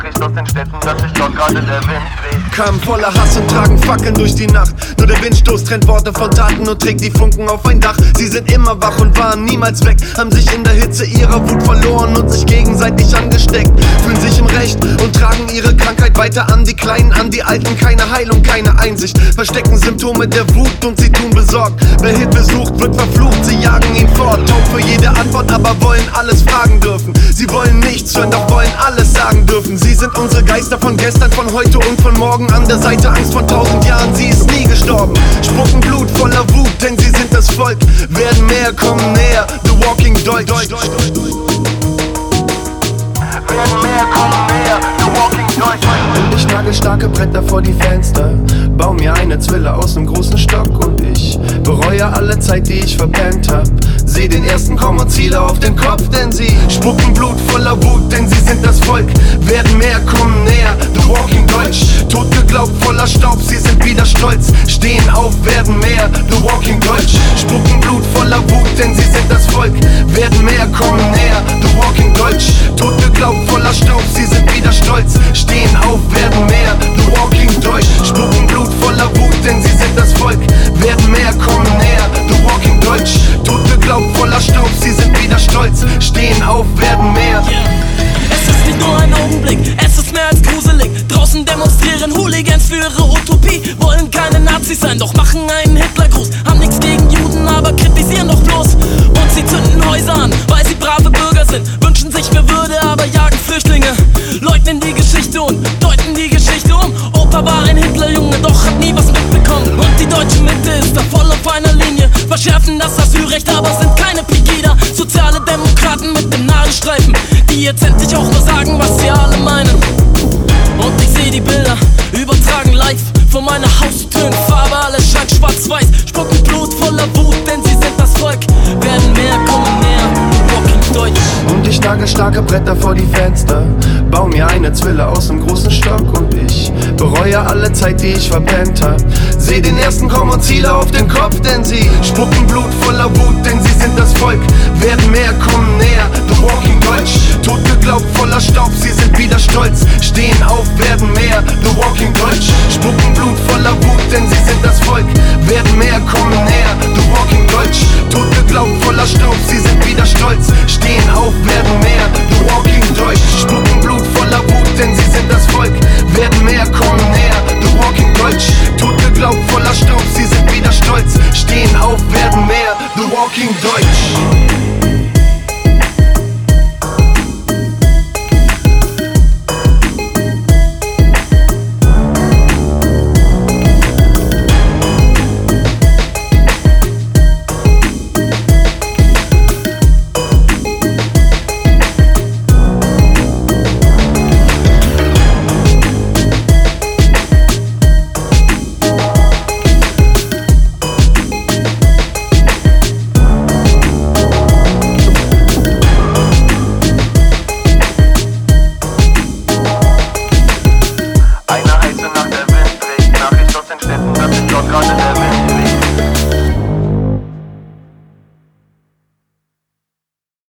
Nachricht aus den Städten, dass sich dort gerade der Wind dreht. Kamen voller Hass und tragen Fackeln durch die Nacht. Nur der Windstoß trennt Worte von Taten und trägt die Funken auf ein Dach. Sie sind immer wach und waren niemals weg. Haben sich in der Hitze ihrer Wut verloren und sich gegenseitig angesteckt. Fühlen sich im Recht und tragen ihre Krankheit weiter an die Kleinen, an die Alten. Keine Heilung, keine Einsicht. Verstecken Symptome der Wut und sie tun besorgt. Wer Hilfe sucht, wird verflucht. Sie jagen ihn fort. Taub für jede Antwort, aber wollen alles fragen dürfen. Sie wollen nichts hören, doch wollen alles sagen dürfen. Sie sind unsere Geister von gestern, von heute und von morgen. An der Seite Angst von tausend Jahren, sie ist nie gestorben. Spucken Blut voller Wut, denn sie sind das Volk. Werden mehr, kommen näher. The Walking Deutsch. Werden mehr, kommen näher, The Walking Deutsch. Ich nagel starke Bretter vor die Fenster. Bau mir eine Zwille aus nem großen Stock und ich bereue alle Zeit, die ich verpennt hab. Seh den ersten kommen und ziele auf den Kopf, denn sie spucken Blut voller Wut, denn sie sind Draußen demonstrieren Hooligans für ihre Utopie. Wollen keine Nazis sein, doch machen einen Hitlergruß. Haben nichts gegen Juden, aber kritisieren doch bloß. Und sie zünden Häuser an, weil sie brave Bürger sind. Wünschen sich mehr Würde, aber jagen Flüchtlinge. Leugnen die Geschichte und deuten die Geschichte um. Opa war ein Hitlerjunge, doch hat nie was mitbekommen. Und die deutsche Mitte ist da voll auf einer Linie. Verschärfen das Asylrecht, aber sind keine Pegida. Soziale Demokraten mit dem Nadelstreifen, die jetzt endlich auch mal sagen, was sie alle meinen. Seh die Bilder, übertragen live vor meiner Haustür Farbe, alles scheint schwarz-weiß. Spucken Blut voller Wut, denn sie sind das Volk. Werden mehr, kommen näher, Walking Deutsch. Und ich nagel starke Bretter vor die Fenster. Bau mir eine Zwille aus nem großen Stock und ich bereue alle Zeit, die ich verpennt hab. Seh den ersten kommen und ziele auf den Kopf, denn sie spucken Blut voller Wut, denn sie sind das Volk. Werden mehr, kommen näher, The Walking Deutsch. Tot geglaubt, voller Staub, sie sind wieder stolz. Stehen auf, werden mehr, The Walking Deutsch. Spucken Blut voller Wut, denn sie sind das Volk. Werden mehr, kommen näher, The Walking Deutsch. Tot geglaubt, voller Staub, sie sind wieder stolz. Stehen auf, werden mehr, The Walking Deutsch. Spucken Blut voller Wut, denn sie sind das Volk. Werden mehr, kommen näher, The Walking Deutsch. Tot geglaubt, voller Staub, sie sind wieder stolz. Stehen auf, werden mehr, The Walking Deutsch. Wakanda